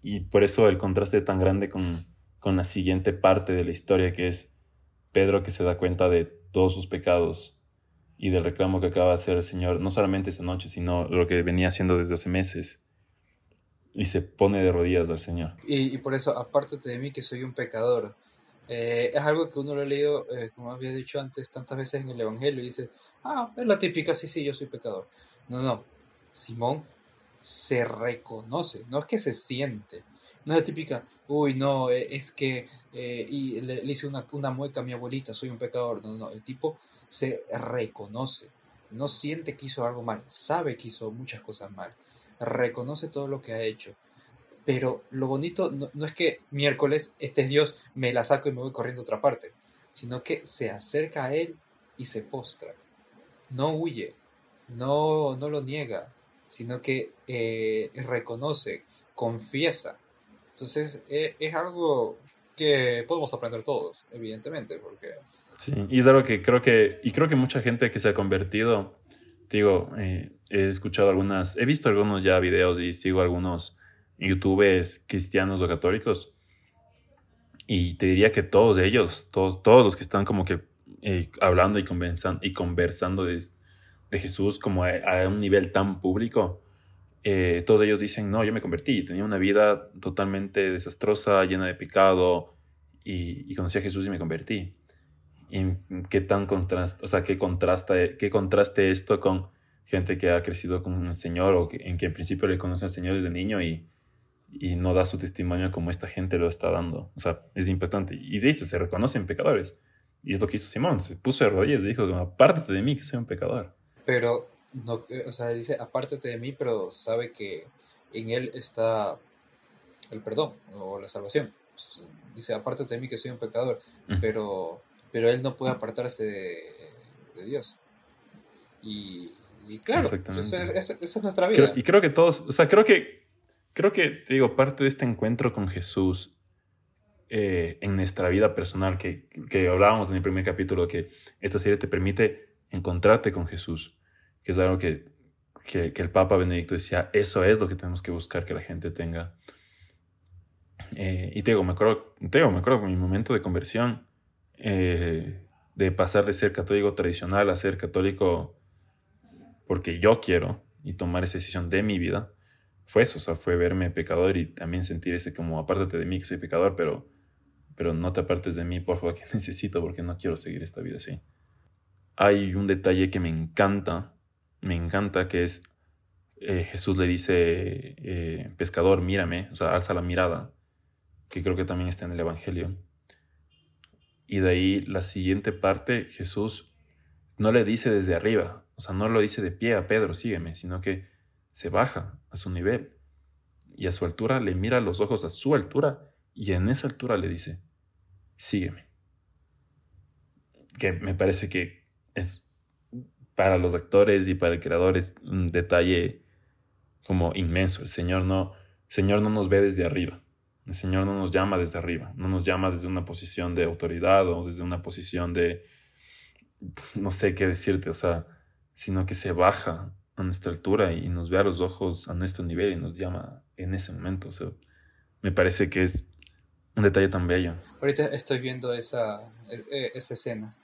Y por eso el contraste tan grande con, con la siguiente parte de la historia, que es Pedro que se da cuenta de todos sus pecados y del reclamo que acaba de hacer el Señor, no solamente esa noche, sino lo que venía haciendo desde hace meses. Y se pone de rodillas al Señor. Y, por eso, apártate de mí que soy un pecador. Eh, es algo que uno lo ha leído, eh, como había dicho antes, tantas veces en el Evangelio y dice, ah, es la típica, sí, sí, yo soy pecador. No, no, Simón se reconoce, no es que se siente. No es la típica, uy, no, eh, es que eh, y le, hice una, una mueca a mi abuelita, soy un pecador. No, no, no, el tipo se reconoce, no siente que hizo algo mal, sabe que hizo muchas cosas mal, reconoce todo lo que ha hecho. Pero lo bonito no, no es que miércoles este es Dios, me la saco y me voy corriendo a otra parte, sino que se acerca a Él y se postra. No huye, no, no lo niega, sino que eh, reconoce, confiesa. Entonces eh, es algo que podemos aprender todos, evidentemente, porque Sí, y es algo que creo que, y creo que mucha gente que se ha convertido, digo, eh, he escuchado algunas, he visto algunos ya videos y sigo algunos youtubers cristianos o católicos, y te diría que todos ellos, todos, todos los que están como que eh, hablando y, y conversando de, de Jesús como a un nivel tan público, eh, todos ellos dicen, no, yo me convertí, tenía una vida totalmente desastrosa, llena de pecado, y, y conocí a Jesús y me convertí. Y qué tan contraste, o sea, qué contraste, qué contraste esto con gente que ha crecido con el Señor o que, en que en principio le conoce al Señor desde niño y, y no da su testimonio como esta gente lo está dando. O sea, es importante. Y de hecho, se reconocen pecadores. Y es lo que hizo Simón. Se puso de rodillas y dijo, apártate de mí, que soy un pecador. Pero, no, o sea, dice, apártate de mí, pero sabe que en él está el perdón o la salvación. Dice, apártate de mí, que soy un pecador. Pero, pero él no puede apartarse de, Dios. Y, claro, pues, esa es nuestra vida. y creo que todos, o sea, creo que creo que, te digo, parte de este encuentro con Jesús eh, en nuestra vida personal, que, que, hablábamos en el primer capítulo, que esta serie te permite encontrarte con Jesús, que es algo que, que, el Papa Benedicto decía, eso es lo que tenemos que buscar que la gente tenga. Eh, y te digo, me acuerdo, te digo, me acuerdo con mi momento de conversión, eh, de pasar de ser católico tradicional a ser católico porque yo quiero y tomar esa decisión de mi vida fue eso, o sea, fue verme pecador y también sentir ese como, apártate de mí que soy pecador, pero, pero no te apartes de mí, por favor, que necesito porque no quiero seguir esta vida así. Hay un detalle que me encanta, me encanta, que es eh, Jesús le dice, eh, pescador, mírame, o sea, alza la mirada, que creo que también está en el Evangelio. Y de ahí la siguiente parte, Jesús no le dice desde arriba, o sea, no lo dice de pie a Pedro, sígueme, sino que se baja a su nivel y a su altura le mira los ojos a su altura y en esa altura le dice, sígueme. Que me parece que es para los actores y para el creador es un detalle como inmenso. El Señor no, Señor no nos ve desde arriba. El Señor no nos llama desde arriba, no nos llama desde una posición de autoridad o desde una posición de, no sé qué decirte, o sea, sino que se baja a nuestra altura y nos ve a los ojos a nuestro nivel y nos llama en ese momento. O sea, me parece que es un detalle tan bello. Ahorita estoy viendo esa, e, e, esa escena.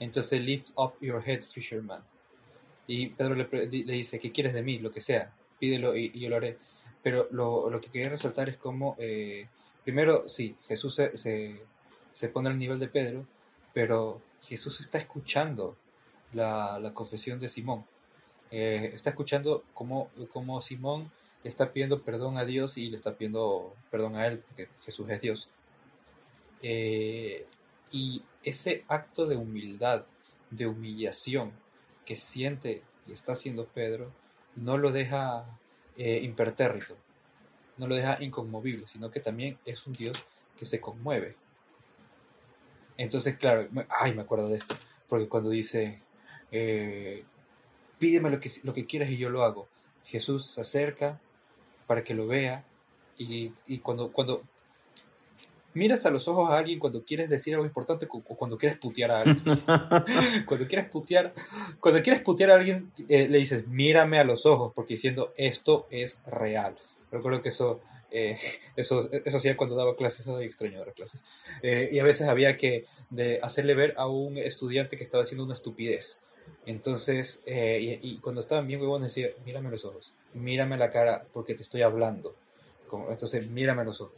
Entonces, lift up your head, fisherman. Y Pedro le, le dice, ¿qué quieres de mí? Lo que sea, pídelo y, yo lo haré. Pero lo, lo, que quería resaltar es como, eh, primero, sí, Jesús se, se, se, pone al nivel de Pedro, pero Jesús está escuchando la, la confesión de Simón. Eh, está escuchando cómo, cómo Simón le está pidiendo perdón a Dios y le está pidiendo perdón a él, porque Jesús es Dios. Eh, y ese acto de humildad, de humillación que siente y está haciendo Pedro, no lo deja eh, impertérrito, no lo deja inconmovible, sino que también es un Dios que se conmueve. Entonces, claro, ay, me acuerdo de esto, porque cuando dice, pídeme lo que, lo que quieras y yo lo hago. Jesús se acerca para que lo vea y, cuando, cuando miras a los ojos a alguien cuando quieres decir algo importante o cuando quieres putear a alguien. cuando quieres putear, cuando quieres putear a alguien, eh, le dices, mírame a los ojos, porque diciendo esto es real. Recuerdo que eso, eh, eso, eso hacía cuando daba clases, eso extraño dar clases. Eh, y a veces había que de hacerle ver a un estudiante que estaba haciendo una estupidez. Entonces, eh, y, cuando estaban bien huevones decía, mírame los ojos, mírame la cara porque te estoy hablando. entonces, mírame los ojos.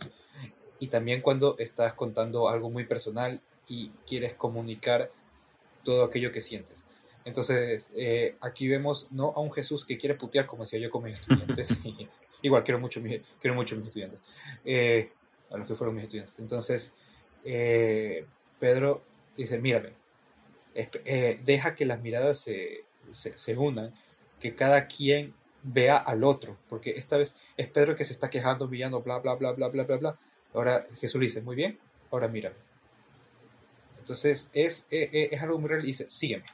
Y también cuando estás contando algo muy personal y quieres comunicar todo aquello que sientes. Entonces, eh, aquí vemos no a un Jesús que quiere putear como decía yo con mis estudiantes. Igual, quiero mucho, quiero mucho a mis estudiantes. Eh, a los que fueron mis estudiantes. Entonces, Pedro dice, mírame, eh, deja que las miradas se, se, unan, que cada quien vea al otro, porque esta vez es Pedro que se está quejando, humillando, bla, bla, bla, bla, bla, bla, bla. Ahora Jesús le dice, muy bien, ahora mírame. Entonces es, es, eh, eh, es algo muy real y dice, sígueme.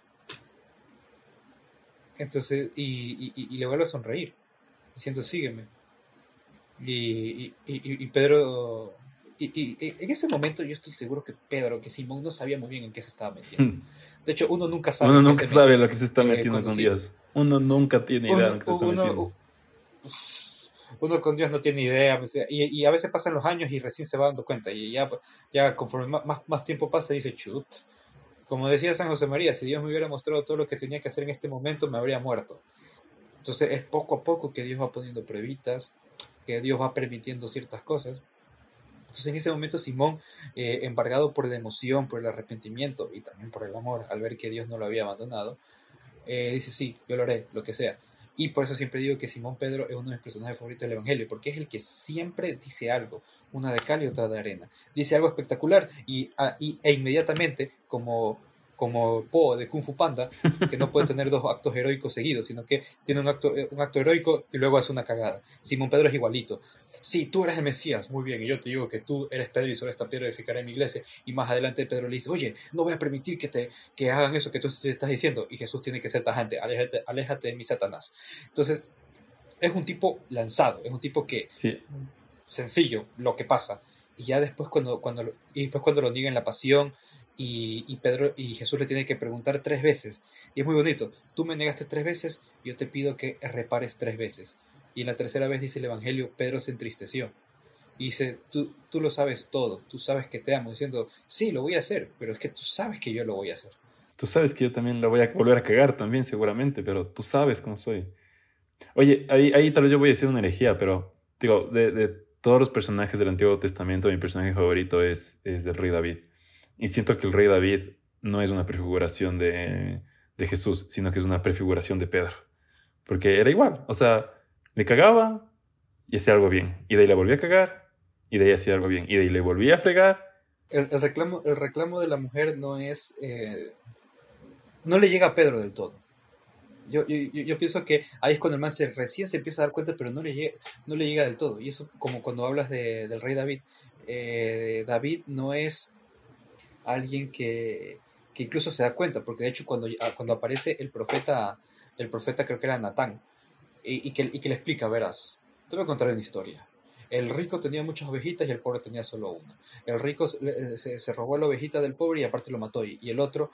Entonces, y, y, y, le vuelve a sonreír, diciendo, sígueme. Y, y, Pedro y, en ese momento yo estoy seguro que Pedro, que Simón no sabía muy bien en qué se estaba metiendo. Hmm. De hecho, uno nunca sabe. Uno nunca sabe lo que se está eh, metiendo con Dios. Uno nunca tiene idea de lo que se está metiendo. Uno con Dios no tiene idea. Pues, y, a veces pasan los años y recién se va dando cuenta. Y ya, ya conforme más, más tiempo pasa, dice, chut. Como decía San José María, si Dios me hubiera mostrado todo lo que tenía que hacer en este momento, me habría muerto. Entonces es poco a poco que Dios va poniendo pruebitas, que Dios va permitiendo ciertas cosas. Entonces en ese momento Simón, eh, embargado por la emoción, por el arrepentimiento y también por el amor, al ver que Dios no lo había abandonado, eh, dice, sí, yo lo haré, lo que sea. Y por eso siempre digo que Simón Pedro es uno de mis personajes favoritos del Evangelio, porque es el que siempre dice algo, una de cal y otra de arena. Dice algo espectacular y, ah, y e inmediatamente, como como Po de Kung Fu Panda, que no puede tener dos actos heroicos seguidos, sino que tiene un acto, eh, un acto heroico y luego hace una cagada. Simón Pedro es igualito. Sí, tú eres el Mesías, muy bien, y yo te digo que tú eres Pedro y sobre esta piedra edificaré mi iglesia. Y más adelante Pedro le dice, oye, no voy a permitir que, te, que hagan eso que tú estás diciendo. Y Jesús tiene que ser tajante, aléjate, aléjate de mi Satanás. Entonces, es un tipo lanzado, es un tipo que... Sencillo lo que pasa. Y ya después cuando, cuando, y después cuando lo niega en la pasión, y, Pedro y Jesús le tiene que preguntar tres veces. Y es muy bonito. Tú me negaste tres veces, yo te pido que repares tres veces. Y en la tercera vez dice el Evangelio, Pedro se entristeció. Y dice, tú, tú lo sabes todo, tú sabes que te amo, diciendo, sí, lo voy a hacer, pero es que tú sabes que yo lo voy a hacer. Tú sabes que yo también lo voy a volver a cagar también, seguramente, pero tú sabes cómo soy. Oye, ahí, ahí tal vez yo voy a decir una herejía, pero digo, de, de todos los personajes del Antiguo Testamento, mi personaje favorito es, es el rey David. Y siento que el rey David no es una prefiguración de, de Jesús, sino que es una prefiguración de Pedro. Porque era igual, o sea, le cagaba y hacía algo bien. Y de ahí le volvía a cagar y de ahí hacía algo bien. Y de ahí le volvía a fregar. El, reclamo, el reclamo de la mujer no es... Eh, no le llega a Pedro del todo. Yo, yo, pienso que ahí es cuando el man recién se empieza a dar cuenta, pero no le llega, no le llega del todo. Y eso como cuando hablas de, del rey David. Eh, David no es alguien que, que, incluso se da cuenta, porque de hecho cuando, ah, cuando aparece el profeta, el profeta creo que era Natán, y, que, y que le explica, verás, te voy a contar una historia. El rico tenía muchas ovejitas y el pobre tenía solo una. El rico se, robó la ovejita del pobre y aparte lo mató. Y, el otro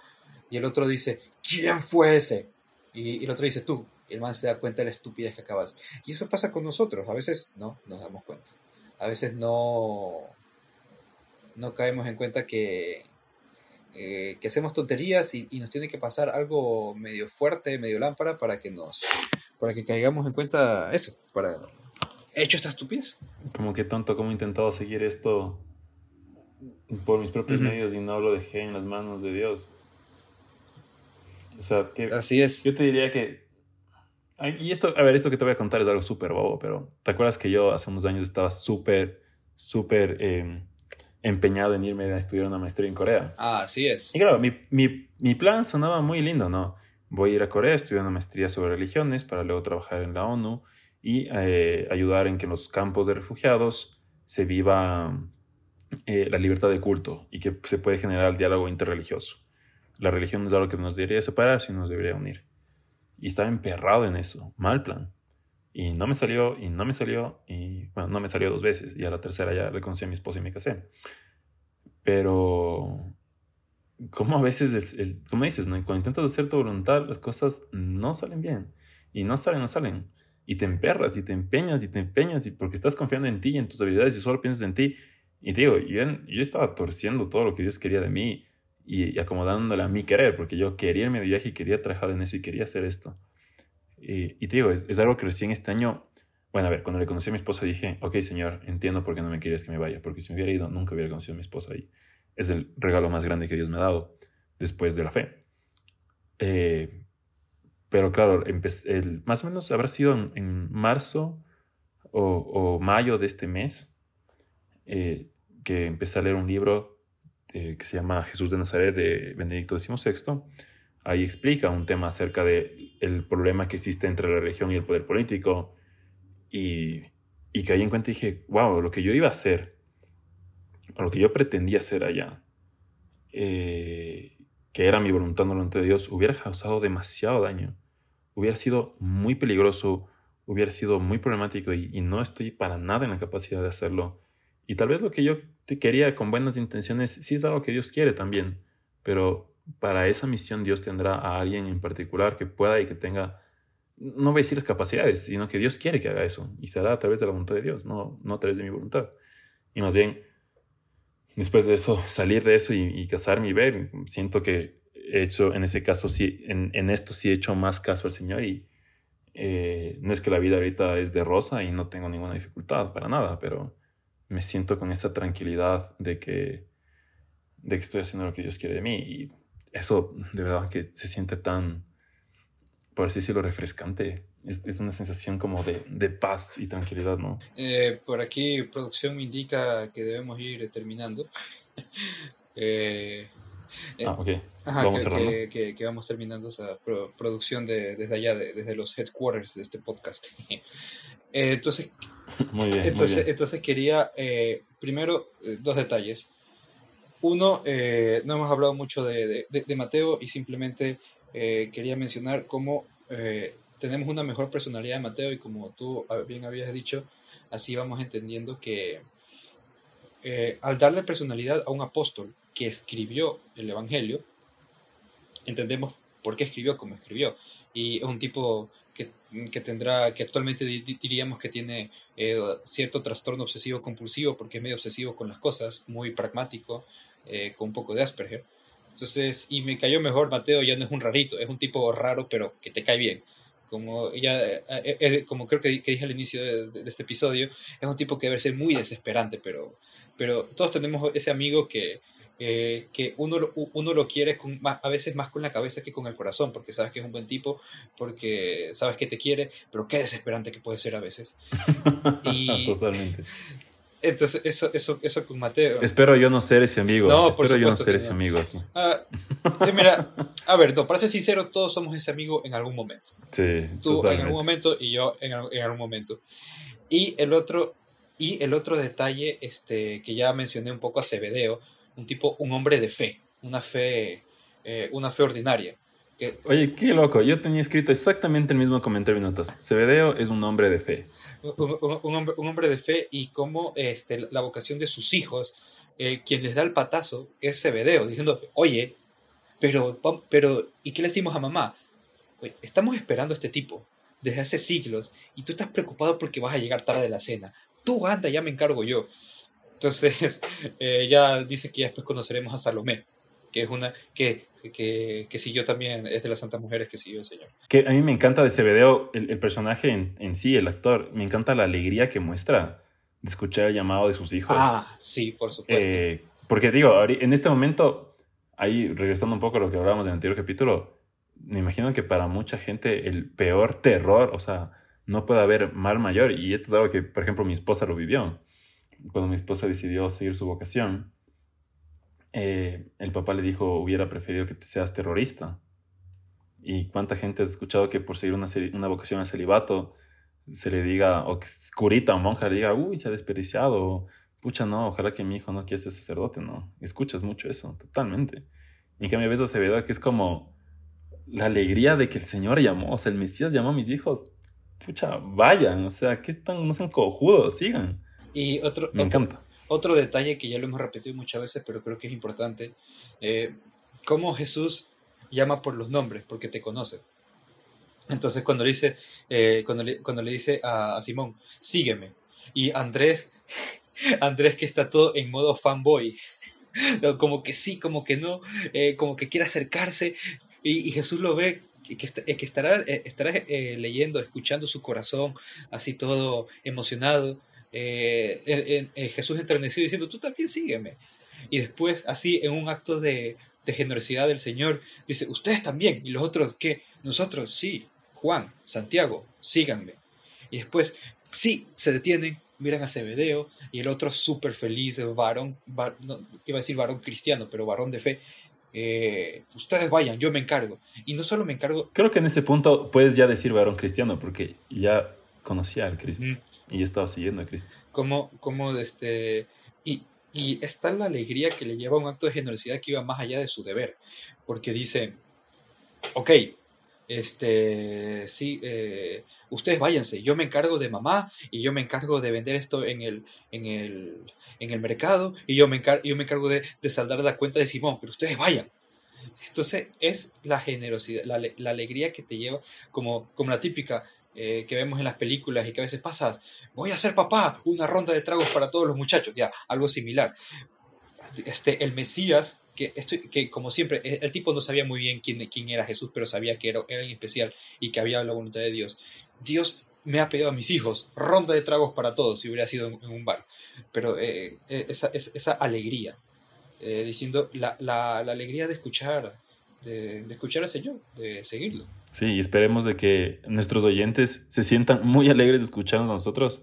y el otro dice, ¿quién fue ese? Y, y el otro dice, tú. Y el man se da cuenta de la estupidez que acabas. Y eso pasa con nosotros. A veces no nos damos cuenta. A veces no, no caemos en cuenta que, eh, que hacemos tonterías y, nos tiene que pasar algo medio fuerte, medio lámpara para que nos, para que caigamos en cuenta eso, para hecho esta estupidez. Como que tonto, como he intentado seguir esto por mis propios medios y no lo dejé en las manos de Dios. O sea, que así es. Yo te diría que y esto, a ver, esto que te voy a contar es algo súper bobo, pero ¿te acuerdas que yo hace unos años estaba súper, súper eh, empeñado en irme a estudiar una maestría en Corea. Ah, así es. Y claro, mi, mi, mi, plan sonaba muy lindo, ¿no? Voy a ir a Corea, estudiar una maestría sobre religiones para luego trabajar en la ONU y eh, ayudar en que en los campos de refugiados se viva eh, la libertad de culto y que se puede generar el diálogo interreligioso. La religión no es algo que nos debería separar, sino nos debería unir. Y estaba emperrado en eso, mal plan. Y no me salió, y no me salió, y bueno, no me salió dos veces. Y a la tercera ya le conocí a mi esposa y me casé. Pero, como a veces, es el, como dices, ¿no? cuando intentas hacer tu voluntad, las cosas no salen bien. Y no salen, no salen. Y te emperras, y te empeñas, y te empeñas, y porque estás confiando en ti y en tus habilidades y solo piensas en ti. Y te digo, yo, yo estaba torciendo todo lo que Dios quería de mí y, y acomodándole a mi querer, porque yo quería irme de viaje y quería trabajar en eso y quería hacer esto. Y, te digo, es, algo que recién este año, bueno, a ver, cuando le conocí a mi esposa dije, ok, señor, entiendo por qué no me quieres que me vaya, porque si me hubiera ido nunca hubiera conocido a mi esposa y es el regalo más grande que Dios me ha dado después de la fe. Eh, pero claro, el, más o menos habrá sido en, marzo o, mayo de este mes eh, que empecé a leer un libro eh, que se llama Jesús de Nazaret de Benedicto XVI ahí explica un tema acerca de el problema que existe entre la religión y el poder político y, y caí en cuenta dije, wow, lo que yo iba a hacer, lo que yo pretendía hacer allá, eh, que era mi voluntad, no de Dios, hubiera causado demasiado daño, hubiera sido muy peligroso, hubiera sido muy problemático y, y no estoy para nada en la capacidad de hacerlo. Y tal vez lo que yo te quería con buenas intenciones sí es algo que Dios quiere también, pero para esa misión Dios tendrá a alguien en particular que pueda y que tenga, no voy a decir las capacidades, sino que Dios quiere que haga eso y será a través de la voluntad de Dios, no, no a través de mi voluntad. Y más bien, después de eso, salir de eso y, casarme y ver, siento que he hecho, en ese caso, sí, en, en esto sí he hecho más caso al Señor y eh, no es que la vida ahorita es de rosa y no tengo ninguna dificultad para nada, pero me siento con esa tranquilidad de que, de que estoy haciendo lo que Dios quiere de mí y eso de verdad que se siente tan, por así decirlo, refrescante. Es, es una sensación como de, de, paz y tranquilidad, ¿no? Eh, por aquí producción me indica que debemos ir terminando. eh, ah, ok. Ajá, vamos que, que, que, vamos terminando esa producción de, desde allá, de, desde los headquarters de este podcast. eh, entonces, muy bien, entonces, muy bien. entonces quería, eh, primero, dos detalles. Uno, eh, no hemos hablado mucho de, de, Mateo y simplemente eh, quería mencionar cómo eh, tenemos una mejor personalidad de Mateo y como tú bien habías dicho, así vamos entendiendo que eh, al darle personalidad a un apóstol que escribió el Evangelio, entendemos por qué escribió como escribió. Y es un tipo que, que tendrá, que actualmente diríamos que tiene cierto trastorno obsesivo compulsivo porque es medio obsesivo con las cosas, muy pragmático, eh, con un poco de Asperger. Entonces, y me cayó mejor, Mateo ya no es un rarito, es un tipo raro, pero que te cae bien. Como, ya, eh, eh, como creo que, que, dije al inicio de, de, de, este episodio, es un tipo que debe ser muy desesperante, pero, pero todos tenemos ese amigo que, eh, que uno, uno lo quiere con, a veces más con la cabeza que con el corazón, porque sabes que es un buen tipo, porque sabes que te quiere, pero qué desesperante que puede ser a veces. Y, Totalmente. Entonces, eso, eso, eso con Mateo. Espero yo no ser ese amigo. No, Espero yo no ser ese no. amigo aquí. Ah, eh, mira, a ver, no, para ser sincero, todos somos ese amigo en algún momento. Sí. Tú totalmente. en algún momento y yo en, en, algún momento. Y el otro, y el otro detalle este, que ya mencioné un poco a Cebedeo, un tipo, un hombre de fe, una fe, eh, una fe ordinaria. Que, Oye, qué loco, yo tenía escrito exactamente el mismo comentario en notas. Cebedeo es un hombre de fe. Un, un, un, hombre, un hombre, de fe y cómo este, la vocación de sus hijos, eh, quien les da el patazo es Cebedeo, diciendo, oye, pero, pero, ¿y qué le decimos a mamá? Oye, estamos esperando a este tipo desde hace siglos y tú estás preocupado porque vas a llegar tarde de la cena. Tú anda, ya me encargo yo. Entonces, eh, ya dice que ya después conoceremos a Salomé, que es una que, que, que, siguió también, es de las santas mujeres que siguió el Señor. Que a mí me encanta de ese video, el, el personaje en, en, sí, el actor, me encanta la alegría que muestra de escuchar el llamado de sus hijos. Ah, sí, por supuesto. Eh, porque digo, en este momento, ahí regresando un poco a lo que hablábamos en el anterior capítulo, me imagino que para mucha gente el peor terror, o sea, no puede haber mal mayor, y esto es algo que, por ejemplo, mi esposa lo vivió cuando mi esposa decidió seguir su vocación, eh, el papá le dijo, hubiera preferido que seas terrorista. ¿Y cuánta gente has escuchado que por seguir una, una vocación al celibato se le diga, o que curita o monja le diga, uy, se ha desperdiciado, pucha, no, ojalá que mi hijo no quiera ser sacerdote, no? Escuchas mucho eso, totalmente. Y en cambio ves a Acevedo que es como la alegría de que el Señor llamó, o sea, el Mesías llamó a mis hijos, pucha, vayan, o sea, que están, no sean cojudos, sigan. Y otro, Me otro, encanta. Otro detalle que ya lo hemos repetido muchas veces, pero creo que es importante, eh, cómo Jesús llama por los nombres, porque te conoce. Entonces cuando le dice, eh, cuando cuando le dice a, Simón, sígueme, y Andrés, Andrés que está todo en modo fanboy, como que sí, como que no, eh, como que quiere acercarse, y, y Jesús lo ve que, que estará, estará leyendo, escuchando su corazón, así todo emocionado, eh, Jesús enternecido diciendo, tú también sígueme. Y después, así, en un acto de, de, generosidad del Señor, dice, ustedes también. Y los otros, ¿qué? Nosotros, sí. Juan, Santiago, síganme. Y después, sí, se detienen, miran a Cebedeo, y el otro súper feliz, varón, var, no, iba a decir varón cristiano, pero varón de fe. Eh, ustedes vayan, yo me encargo. Y no solo me encargo... Creo que en ese punto puedes ya decir varón cristiano, porque ya conocía al Cristo. Mm. Y estaba siguiendo a Cristo. Como, como este, y, y está la alegría que le lleva a un acto de generosidad que iba más allá de su deber. Porque dice, ok, este, sí, eh, ustedes váyanse, yo me encargo de mamá y yo me encargo de vender esto en el, en el, en el mercado y yo me encargo, yo me encargo de, de saldar la cuenta de Simón, pero ustedes vayan. Entonces es la generosidad, la, la alegría que te lleva, como, como la típica, eh, que vemos en las películas y que a veces pasas, voy a ser papá, una ronda de tragos para todos los muchachos, ya, algo similar. Este, el Mesías, que, esto, que como siempre, el tipo no sabía muy bien quién, quién era Jesús, pero sabía que era, era especial y que había la voluntad de Dios. Dios me ha pedido a mis hijos, ronda de tragos para todos, si hubiera sido en, en un bar. Pero eh, esa, esa, esa, alegría, eh, diciendo la, la, la, alegría de escuchar de, de escuchar a ese yo, de seguirlo. Sí, y esperemos de que nuestros oyentes se sientan muy alegres de escucharnos a nosotros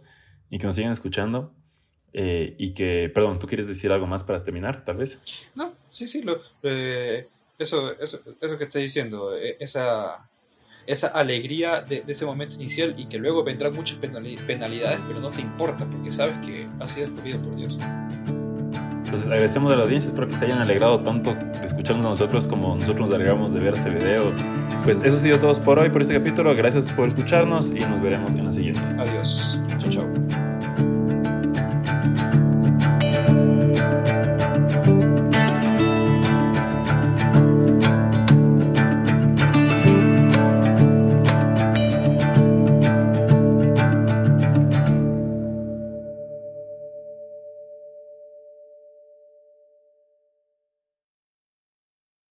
y que nos sigan escuchando. eh, y que, perdón, ¿tú quieres decir algo más para terminar, tal vez? No, sí, sí, lo, eh, eso, eso, eso que estoy diciendo, eh, esa, esa alegría de, de ese momento inicial y que luego vendrán muchas penali- penalidades, pero no te importa porque sabes que has sido escogido por Dios. Entonces agradecemos a la audiencia, espero que se hayan alegrado tanto de escucharnos a nosotros como nosotros nos alegramos de ver ese video. Pues eso ha sido todo por hoy, por este capítulo. Gracias por escucharnos y nos veremos en la siguiente. Adiós. Chao, chao.